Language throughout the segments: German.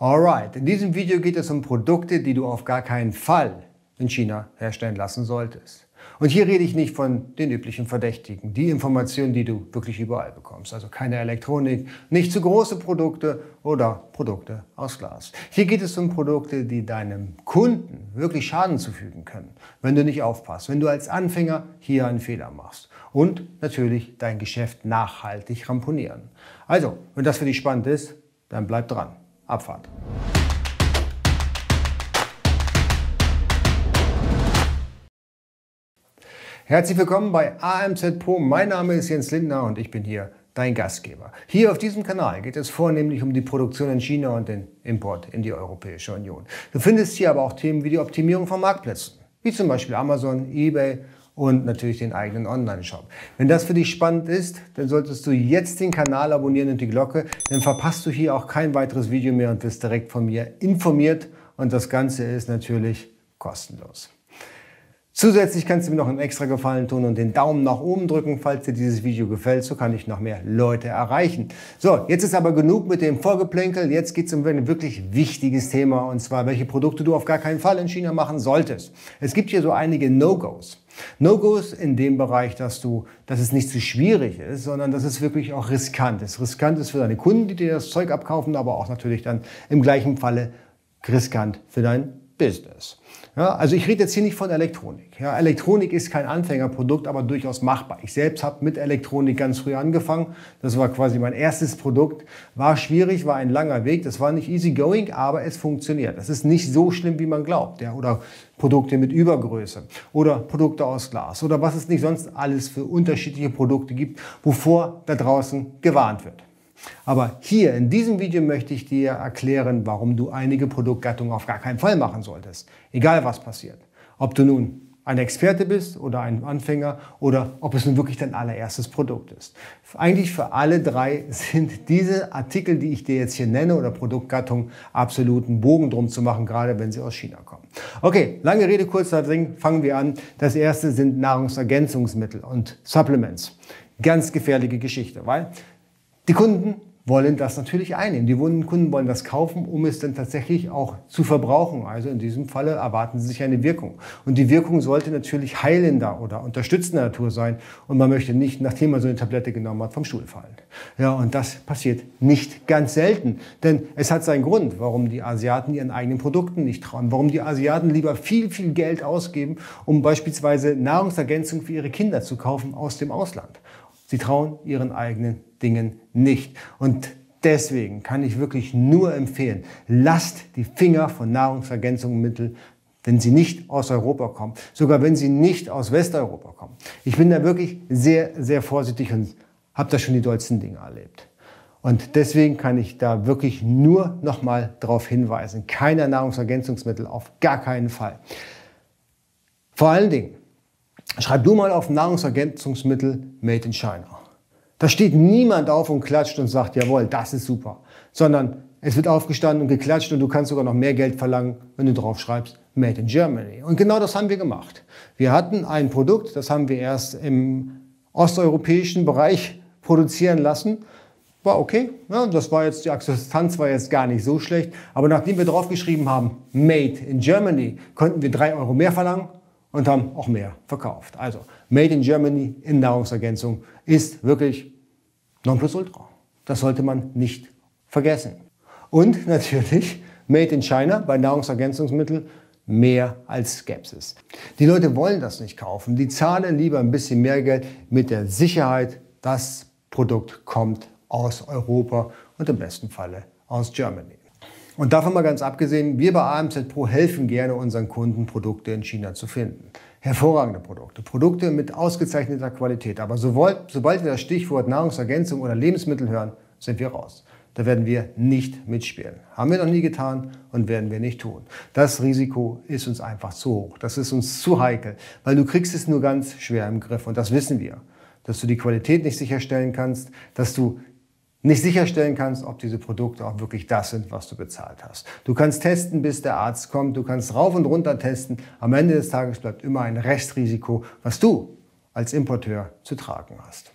Alright, in diesem Video geht es um Produkte, die du auf gar keinen Fall in China herstellen lassen solltest. Und hier rede ich nicht von den üblichen Verdächtigen, die Informationen, die du wirklich überall bekommst. Also keine Elektronik, nicht zu große Produkte oder Produkte aus Glas. Hier geht es um Produkte, die deinem Kunden wirklich Schaden zufügen können, wenn du nicht aufpasst, wenn du als Anfänger hier einen Fehler machst. Und natürlich dein Geschäft nachhaltig ramponieren. Also, wenn das für dich spannend ist, dann bleib dran. Abfahrt. Herzlich willkommen bei AMZ Pro. Mein Name ist Jens Lindner und ich bin hier dein Gastgeber. Hier auf diesem Kanal geht es vornehmlich um die Produktion in China und den Import in die Europäische Union. Du findest hier aber auch Themen wie die Optimierung von Marktplätzen, wie zum Beispiel Amazon, eBay und natürlich den eigenen Online-Shop. Wenn das für dich spannend ist, dann solltest du jetzt den Kanal abonnieren und die Glocke, dann verpasst du hier auch kein weiteres Video mehr und wirst direkt von mir informiert und das Ganze ist natürlich kostenlos. Zusätzlich kannst du mir noch einen extra Gefallen tun und den Daumen nach oben drücken, falls dir dieses Video gefällt. So kann ich noch mehr Leute erreichen. So, jetzt ist aber genug mit dem Vorgeplänkel. Jetzt geht es um ein wirklich wichtiges Thema und zwar, welche Produkte du auf gar keinen Fall in China machen solltest. Es gibt hier so einige No-Gos. No-Gos in dem Bereich, dass du, dass es nicht zu schwierig ist, sondern dass es wirklich auch riskant ist. Riskant ist für deine Kunden, die dir das Zeug abkaufen, aber auch natürlich dann im gleichen Falle riskant für dein Business. Ja, also ich rede jetzt hier nicht von Elektronik. Ja, Elektronik ist kein Anfängerprodukt, aber durchaus machbar. Ich selbst habe mit Elektronik ganz früh angefangen. Das war quasi mein erstes Produkt. War schwierig, war ein langer Weg. Das war nicht easy going, aber es funktioniert. Das ist nicht so schlimm, wie man glaubt. Ja, oder Produkte mit Übergröße oder Produkte aus Glas oder was es nicht sonst alles für unterschiedliche Produkte gibt, wovor da draußen gewarnt wird. Aber hier in diesem Video möchte ich dir erklären, warum du einige Produktgattungen auf gar keinen Fall machen solltest. Egal was passiert. Ob du nun ein Experte bist oder ein Anfänger oder ob es nun wirklich dein allererstes Produkt ist. Eigentlich für alle drei sind diese Artikel, die ich dir jetzt hier nenne oder Produktgattungen absoluten Bogen drum zu machen, gerade wenn sie aus China kommen. Okay, lange Rede, kurzer Ding, fangen wir an. Das erste sind Nahrungsergänzungsmittel und Supplements. Ganz gefährliche Geschichte, weil die Kunden wollen das natürlich einnehmen. Die Kunden wollen das kaufen, um es dann tatsächlich auch zu verbrauchen. Also in diesem Falle erwarten sie sich eine Wirkung. Und die Wirkung sollte natürlich heilender oder unterstützender Natur sein. Und man möchte nicht, nachdem man so eine Tablette genommen hat, vom Stuhl fallen. Ja, und das passiert nicht ganz selten. Denn es hat seinen Grund, warum die Asiaten ihren eigenen Produkten nicht trauen. Warum die Asiaten lieber viel, viel Geld ausgeben, um beispielsweise Nahrungsergänzung für ihre Kinder zu kaufen aus dem Ausland. Sie trauen ihren eigenen Dingen nicht. Und deswegen kann ich wirklich nur empfehlen, lasst die Finger von Nahrungsergänzungsmitteln wenn sie nicht aus Europa kommen, sogar wenn sie nicht aus Westeuropa kommen. Ich bin da wirklich sehr, sehr vorsichtig und habe da schon die dollsten Dinge erlebt. Und deswegen kann ich da wirklich nur nochmal darauf hinweisen, keine Nahrungsergänzungsmittel, auf gar keinen Fall. Vor allen Dingen, Schreib du mal auf Nahrungsergänzungsmittel Made in China. Da steht niemand auf und klatscht und sagt, jawohl, das ist super. Sondern es wird aufgestanden und geklatscht und du kannst sogar noch mehr Geld verlangen, wenn du drauf schreibst, Made in Germany. Und genau das haben wir gemacht. Wir hatten ein Produkt, das haben wir erst im osteuropäischen Bereich produzieren lassen. War okay, ja, das war jetzt, die Akzeptanz war jetzt gar nicht so schlecht. Aber nachdem wir draufgeschrieben haben, Made in Germany, konnten wir drei Euro mehr verlangen und haben auch mehr verkauft. Also Made in Germany in Nahrungsergänzung ist wirklich Nonplusultra. Das sollte man nicht vergessen. Und natürlich Made in China bei Nahrungsergänzungsmitteln mehr als Skepsis. Die Leute wollen das nicht kaufen. Die zahlen lieber ein bisschen mehr Geld mit der Sicherheit, das Produkt kommt aus Europa und im besten Falle aus Germany. Und davon mal ganz abgesehen, wir bei AMZ Pro helfen gerne unseren Kunden, Produkte in China zu finden. Hervorragende Produkte, Produkte mit ausgezeichneter Qualität. Aber sobald, sobald wir das Stichwort Nahrungsergänzung oder Lebensmittel hören, sind wir raus. Da werden wir nicht mitspielen. Haben wir noch nie getan und werden wir nicht tun. Das Risiko ist uns einfach zu hoch. Das ist uns zu heikel, weil du kriegst es nur ganz schwer im Griff und das wissen wir. Dass du die Qualität nicht sicherstellen kannst, dass du nicht sicherstellen kannst, ob diese Produkte auch wirklich das sind, was du bezahlt hast. Du kannst testen, bis der Arzt kommt, du kannst rauf und runter testen. Am Ende des Tages bleibt immer ein Restrisiko, was du als Importeur zu tragen hast.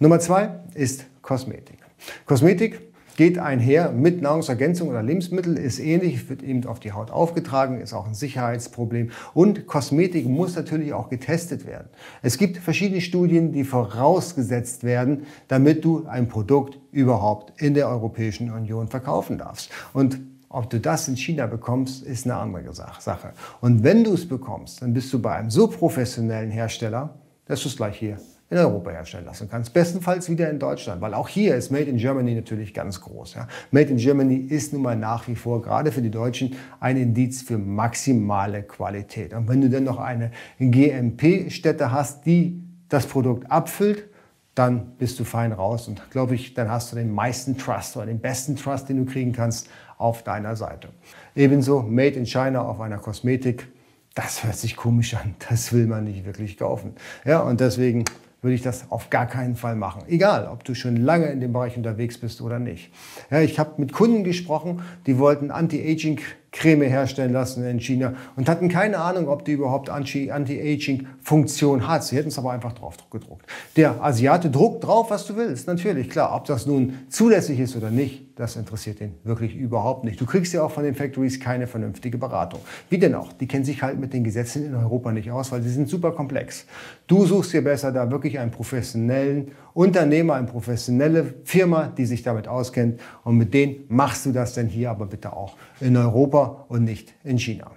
Nummer zwei ist Kosmetik. Kosmetik geht einher mit Nahrungsergänzung oder Lebensmittel, ist ähnlich, wird eben auf die Haut aufgetragen, ist auch ein Sicherheitsproblem. Und Kosmetik muss natürlich auch getestet werden. Es gibt verschiedene Studien, die vorausgesetzt werden, damit du ein Produkt überhaupt in der Europäischen Union verkaufen darfst. Und ob du das in China bekommst, ist eine andere Sache. Und wenn du es bekommst, dann bist du bei einem so professionellen Hersteller, dass du es gleich hier in Europa herstellen lassen kannst. Bestenfalls wieder in Deutschland, weil auch hier ist Made in Germany natürlich ganz groß. Ja. Made in Germany ist nun mal nach wie vor, gerade für die Deutschen, ein Indiz für maximale Qualität. Und wenn du dann noch eine GMP-Stätte hast, die das Produkt abfüllt, dann bist du fein raus und glaube ich, dann hast du den meisten Trust oder den besten Trust, den du kriegen kannst auf deiner Seite. Ebenso Made in China auf einer Kosmetik. Das hört sich komisch an. Das will man nicht wirklich kaufen. Ja, und deswegen würde ich das auf gar keinen Fall machen. Egal, ob du schon lange in dem Bereich unterwegs bist oder nicht. Ja, ich habe mit Kunden gesprochen, die wollten Anti-Aging Creme herstellen lassen in China und hatten keine Ahnung, ob die überhaupt Anti-Aging-Funktion hat. Sie hätten es aber einfach drauf gedruckt. Der Asiate druckt drauf, was du willst. Natürlich, klar. Ob das nun zulässig ist oder nicht, das interessiert ihn wirklich überhaupt nicht. Du kriegst ja auch von den Factories keine vernünftige Beratung. Wie denn auch? Die kennen sich halt mit den Gesetzen in Europa nicht aus, weil sie sind super komplex. Du suchst dir besser da wirklich einen professionellen Unternehmer, eine professionelle Firma, die sich damit auskennt. Und mit denen machst du das denn hier aber bitte auch in Europa und nicht in China.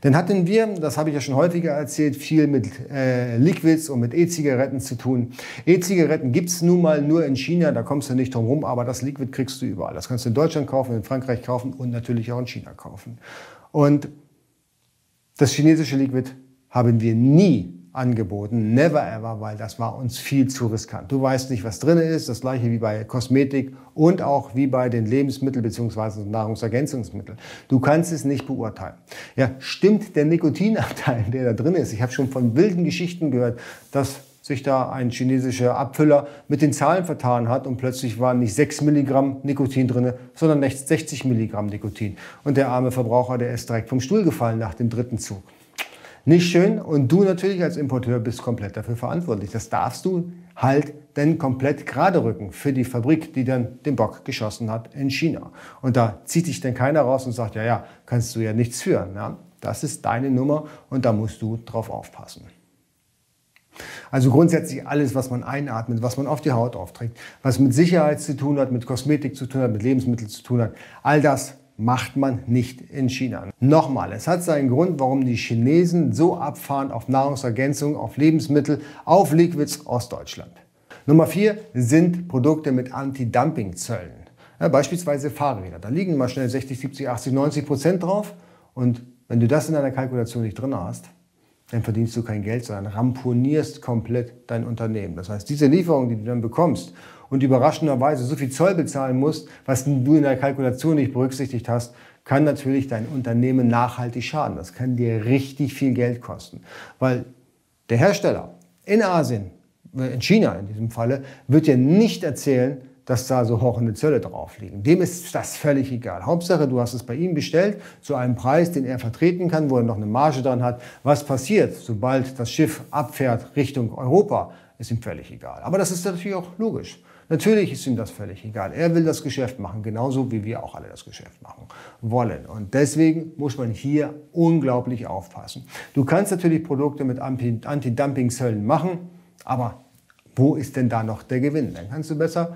Dann hatten wir, das habe ich ja schon häufiger erzählt, viel mit äh, Liquids und mit E-Zigaretten zu tun. E-Zigaretten gibt es nun mal nur in China, da kommst du nicht drum rum, aber das Liquid kriegst du überall. Das kannst du in Deutschland kaufen, in Frankreich kaufen und natürlich auch in China kaufen. Und das chinesische Liquid haben wir nie angeboten. Never ever, weil das war uns viel zu riskant. Du weißt nicht, was drin ist. Das gleiche wie bei Kosmetik und auch wie bei den Lebensmitteln bzw. Nahrungsergänzungsmitteln. Du kannst es nicht beurteilen. Ja, stimmt der Nikotinanteil, der da drin ist? Ich habe schon von wilden Geschichten gehört, dass sich da ein chinesischer Abfüller mit den Zahlen vertan hat und plötzlich waren nicht 6 Milligramm Nikotin drin, sondern 60 Milligramm Nikotin. Und der arme Verbraucher, der ist direkt vom Stuhl gefallen nach dem dritten Zug. Nicht schön und du natürlich als Importeur bist komplett dafür verantwortlich. Das darfst du halt dann komplett gerade rücken für die Fabrik, die dann den Bock geschossen hat in China. Und da zieht sich dann keiner raus und sagt, ja, ja, kannst du ja nichts führen. Ja? Das ist deine Nummer und da musst du drauf aufpassen. Also grundsätzlich alles, was man einatmet, was man auf die Haut aufträgt, was mit Sicherheit zu tun hat, mit Kosmetik zu tun hat, mit Lebensmitteln zu tun hat, all das macht man nicht in China. Nochmal, es hat seinen Grund, warum die Chinesen so abfahren auf Nahrungsergänzung, auf Lebensmittel, auf Liquids aus Deutschland. Nummer vier sind Produkte mit Anti-Dumping-Zöllen. Ja, beispielsweise Fahrräder. Da liegen mal schnell 60, 70, 80, 90 Prozent drauf. Und wenn du das in deiner Kalkulation nicht drin hast, dann verdienst du kein Geld, sondern ramponierst komplett dein Unternehmen. Das heißt, diese Lieferung, die du dann bekommst und überraschenderweise so viel Zoll bezahlen musst, was du in der Kalkulation nicht berücksichtigt hast, kann natürlich dein Unternehmen nachhaltig schaden. Das kann dir richtig viel Geld kosten. Weil der Hersteller in Asien, in China in diesem Falle, wird dir nicht erzählen, dass da so hochende Zölle drauf liegen. Dem ist das völlig egal. Hauptsache, du hast es bei ihm bestellt zu einem Preis, den er vertreten kann, wo er noch eine Marge dran hat. Was passiert, sobald das Schiff abfährt Richtung Europa, ist ihm völlig egal. Aber das ist natürlich auch logisch. Natürlich ist ihm das völlig egal. Er will das Geschäft machen, genauso wie wir auch alle das Geschäft machen wollen. Und deswegen muss man hier unglaublich aufpassen. Du kannst natürlich Produkte mit Anti-Dumping-Zöllen machen, aber wo ist denn da noch der Gewinn? Dann kannst du besser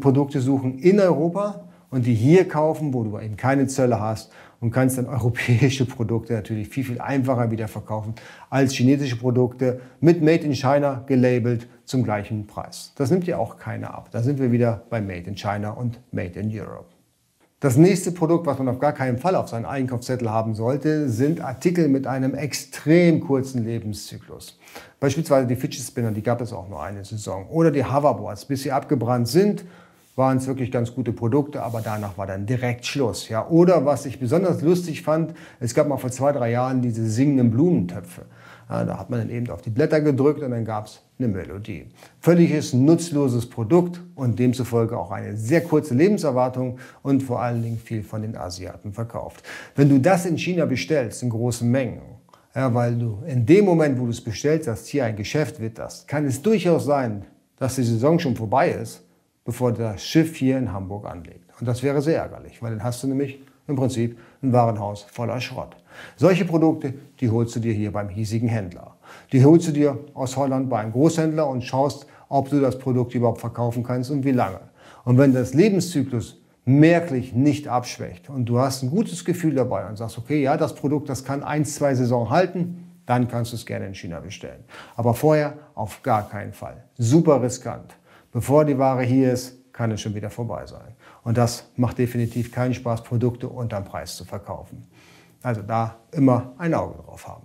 Produkte suchen in Europa und die hier kaufen, wo du eben keine Zölle hast und kannst dann europäische Produkte natürlich viel, viel einfacher wieder verkaufen als chinesische Produkte mit Made in China gelabelt zum gleichen Preis. Das nimmt ja auch keiner ab. Da sind wir wieder bei Made in China und Made in Europe. Das nächste Produkt, was man auf gar keinen Fall auf seinen Einkaufszettel haben sollte, sind Artikel mit einem extrem kurzen Lebenszyklus. Beispielsweise die Fidget Spinner, die gab es auch nur eine Saison. Oder die Hoverboards, bis sie abgebrannt sind, waren es wirklich ganz gute Produkte, aber danach war dann direkt Schluss. Ja. Oder was ich besonders lustig fand, es gab mal vor zwei, drei Jahren diese singenden Blumentöpfe. Ja, da hat man dann eben auf die Blätter gedrückt und dann gab es eine Melodie. Völliges nutzloses Produkt und demzufolge auch eine sehr kurze Lebenserwartung und vor allen Dingen viel von den Asiaten verkauft. Wenn du das in China bestellst in großen Mengen, ja, weil du in dem Moment, wo du es bestellst, dass hier ein Geschäft wird, das kann es durchaus sein, dass die Saison schon vorbei ist bevor das Schiff hier in Hamburg anlegt. Und das wäre sehr ärgerlich, weil dann hast du nämlich im Prinzip ein Warenhaus voller Schrott. Solche Produkte, die holst du dir hier beim hiesigen Händler. Die holst du dir aus Holland bei einem Großhändler und schaust, ob du das Produkt überhaupt verkaufen kannst und wie lange. Und wenn das Lebenszyklus merklich nicht abschwächt und du hast ein gutes Gefühl dabei und sagst, okay, ja, das Produkt, das kann ein, zwei Saison halten, dann kannst du es gerne in China bestellen. Aber vorher auf gar keinen Fall. Super riskant. Bevor die Ware hier ist, kann es schon wieder vorbei sein. Und das macht definitiv keinen Spaß, Produkte unterm Preis zu verkaufen. Also da immer ein Auge drauf haben.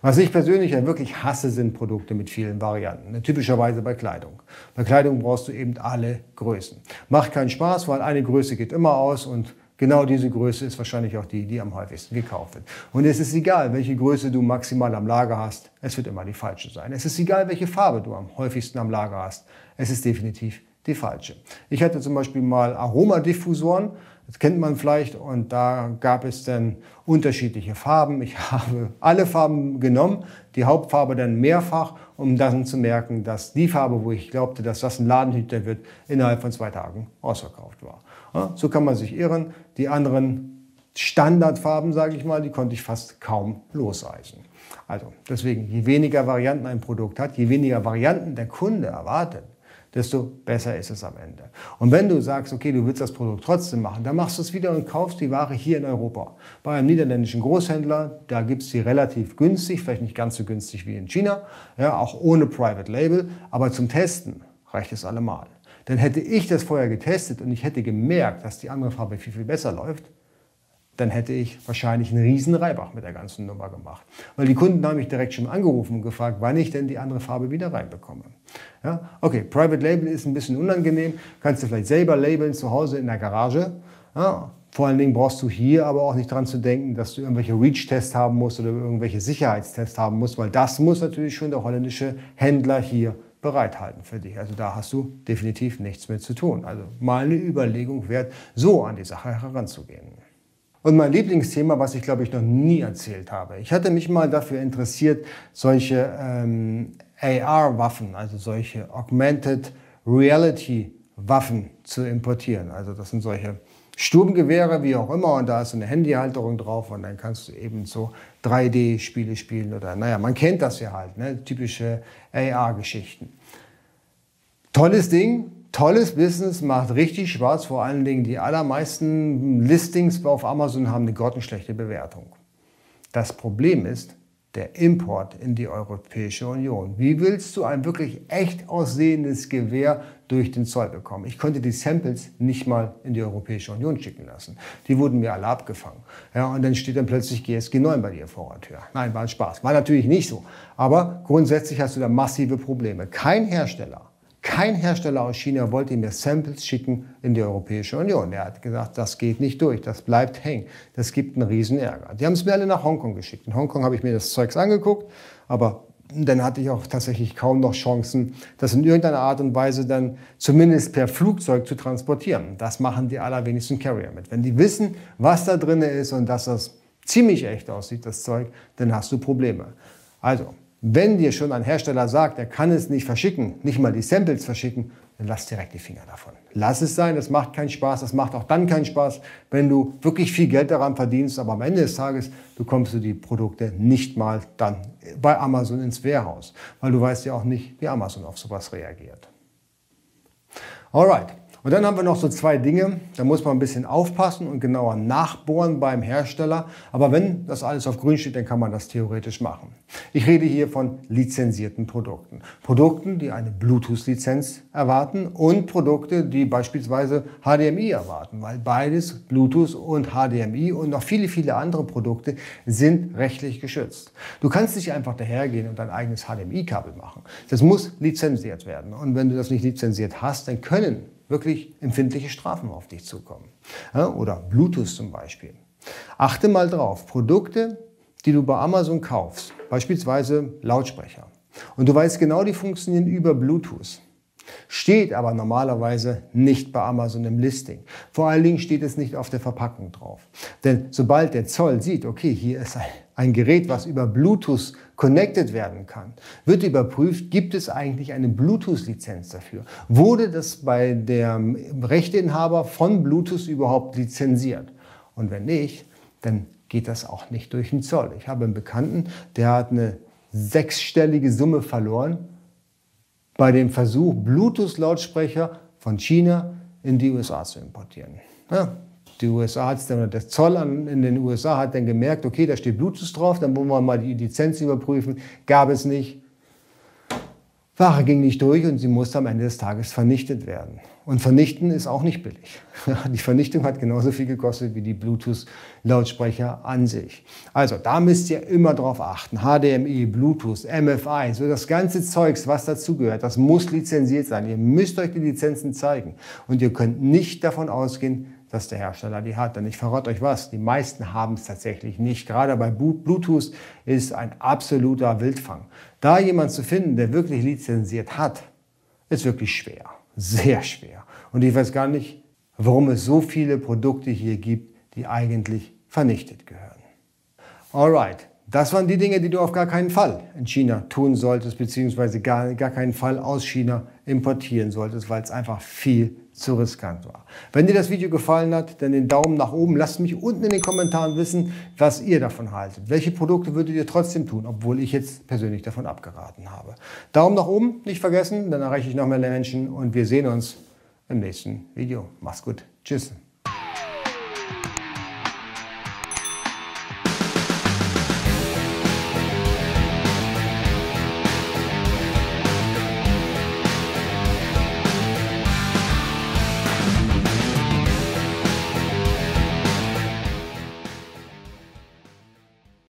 Was ich persönlich ja wirklich hasse, sind Produkte mit vielen Varianten. Typischerweise bei Kleidung. Bei Kleidung brauchst du eben alle Größen. Macht keinen Spaß, weil eine Größe geht immer aus und Genau diese Größe ist wahrscheinlich auch die, die am häufigsten gekauft wird. Und es ist egal, welche Größe du maximal am Lager hast, es wird immer die falsche sein. Es ist egal, welche Farbe du am häufigsten am Lager hast, es ist definitiv die falsche. Ich hatte zum Beispiel mal Aromadiffusoren, das kennt man vielleicht, und da gab es dann unterschiedliche Farben. Ich habe alle Farben genommen, die Hauptfarbe dann mehrfach, um dann zu merken, dass die Farbe, wo ich glaubte, dass das ein Ladenhüter wird, innerhalb von zwei Tagen ausverkauft war. So kann man sich irren. Die anderen Standardfarben, sage ich mal, die konnte ich fast kaum loseisen. Also deswegen, je weniger Varianten ein Produkt hat, je weniger Varianten der Kunde erwartet, desto besser ist es am Ende. Und wenn du sagst, okay, du willst das Produkt trotzdem machen, dann machst du es wieder und kaufst die Ware hier in Europa. Bei einem niederländischen Großhändler, da gibt es die relativ günstig, vielleicht nicht ganz so günstig wie in China, ja, auch ohne Private Label, aber zum Testen reicht es allemal. Denn hätte ich das vorher getestet und ich hätte gemerkt, dass die andere Farbe viel, viel besser läuft, dann hätte ich wahrscheinlich einen riesen Reibach mit der ganzen Nummer gemacht. Weil die Kunden haben mich direkt schon angerufen und gefragt, wann ich denn die andere Farbe wieder reinbekomme. Ja? Okay, Private Label ist ein bisschen unangenehm, kannst du vielleicht selber labeln zu Hause in der Garage. Ja? Vor allen Dingen brauchst du hier aber auch nicht dran zu denken, dass du irgendwelche Reach-Tests haben musst oder irgendwelche Sicherheitstests haben musst, weil das muss natürlich schon der holländische Händler hier bereithalten für dich. Also da hast du definitiv nichts mit zu tun. Also mal eine Überlegung wert, so an die Sache heranzugehen. Und mein Lieblingsthema, was ich glaube ich noch nie erzählt habe. Ich hatte mich mal dafür interessiert, solche ähm, AR-Waffen, also solche Augmented Reality Waffen zu importieren. Also das sind solche Sturmgewehre, wie auch immer, und da ist eine Handyhalterung drauf und dann kannst du eben so 3D-Spiele spielen oder, naja, man kennt das ja halt, ne? typische AR-Geschichten. Tolles Ding, tolles Business, macht richtig Spaß. Vor allen Dingen die allermeisten Listings auf Amazon haben eine grottenschlechte Bewertung. Das Problem ist der Import in die Europäische Union. Wie willst du ein wirklich echt aussehendes Gewehr durch den Zoll bekommen? Ich konnte die Samples nicht mal in die Europäische Union schicken lassen. Die wurden mir alle abgefangen. Ja, und dann steht dann plötzlich GSG 9 bei dir vor der Tür. Nein, war ein Spaß. War natürlich nicht so. Aber grundsätzlich hast du da massive Probleme. Kein Hersteller kein Hersteller aus China wollte mir Samples schicken in die Europäische Union. Er hat gesagt, das geht nicht durch, das bleibt hängen. Das gibt einen riesen Ärger. Die haben es mir alle nach Hongkong geschickt. In Hongkong habe ich mir das Zeugs angeguckt, aber dann hatte ich auch tatsächlich kaum noch Chancen, das in irgendeiner Art und Weise dann zumindest per Flugzeug zu transportieren. Das machen die allerwenigsten Carrier mit. Wenn die wissen, was da drin ist und dass das ziemlich echt aussieht, das Zeug, dann hast du Probleme. Also, wenn dir schon ein Hersteller sagt, er kann es nicht verschicken, nicht mal die Samples verschicken, dann lass direkt die Finger davon. Lass es sein, das macht keinen Spaß, das macht auch dann keinen Spaß, wenn du wirklich viel Geld daran verdienst, aber am Ende des Tages bekommst du die Produkte nicht mal dann bei Amazon ins Warehouse, weil du weißt ja auch nicht, wie Amazon auf sowas reagiert. Alright. Und dann haben wir noch so zwei Dinge, da muss man ein bisschen aufpassen und genauer nachbohren beim Hersteller. Aber wenn das alles auf grün steht, dann kann man das theoretisch machen. Ich rede hier von lizenzierten Produkten. Produkten, die eine Bluetooth-Lizenz erwarten und Produkte, die beispielsweise HDMI erwarten, weil beides, Bluetooth und HDMI und noch viele, viele andere Produkte sind rechtlich geschützt. Du kannst nicht einfach dahergehen und dein eigenes HDMI-Kabel machen. Das muss lizenziert werden. Und wenn du das nicht lizenziert hast, dann können wirklich empfindliche Strafen auf dich zukommen. oder Bluetooth zum Beispiel. Achte mal drauf, Produkte, die du bei Amazon kaufst, beispielsweise Lautsprecher, und du weißt genau, die funktionieren über Bluetooth. steht aber normalerweise nicht bei Amazon im Listing. Vor allen Dingen steht es nicht auf der Verpackung drauf. Denn sobald der Zoll sieht, okay, hier ist ein, ein Gerät, was über Bluetooth connected werden kann, wird überprüft, gibt es eigentlich eine Bluetooth-Lizenz dafür? Wurde das bei dem Rechteinhaber von Bluetooth überhaupt lizenziert? Und wenn nicht, dann geht das auch nicht durch den Zoll. Ich habe einen Bekannten, der hat eine sechsstellige Summe verloren bei dem Versuch, Bluetooth-Lautsprecher von China in die USA zu importieren. Ja, die USA hat dann, der Zoll in den USA hat dann gemerkt, okay, da steht Bluetooth drauf, dann wollen wir mal die Lizenz überprüfen. Gab es nicht. Ware ging nicht durch und sie musste am Ende des Tages vernichtet werden. Und vernichten ist auch nicht billig. Die Vernichtung hat genauso viel gekostet wie die Bluetooth-Lautsprecher an sich. Also da müsst ihr immer drauf achten. HDMI, Bluetooth, MFI, so das ganze Zeugs, was dazugehört, das muss lizenziert sein. Ihr müsst euch die Lizenzen zeigen. Und ihr könnt nicht davon ausgehen, dass der Hersteller die hat. Denn ich verrate euch was, die meisten haben es tatsächlich nicht. Gerade bei Bluetooth ist ein absoluter Wildfang. Da jemand zu finden, der wirklich lizenziert hat, ist wirklich schwer. Sehr schwer. Und ich weiß gar nicht, warum es so viele Produkte hier gibt, die eigentlich vernichtet gehören. Alright, das waren die Dinge, die du auf gar keinen Fall in China tun solltest, beziehungsweise gar, gar keinen Fall aus China importieren solltest, weil es einfach viel zu riskant war. Wenn dir das Video gefallen hat, dann den Daumen nach oben. Lasst mich unten in den Kommentaren wissen, was ihr davon haltet. Welche Produkte würdet ihr trotzdem tun, obwohl ich jetzt persönlich davon abgeraten habe. Daumen nach oben, nicht vergessen, dann erreiche ich noch mehr Menschen und wir sehen uns im nächsten Video. Mach's gut. Tschüss.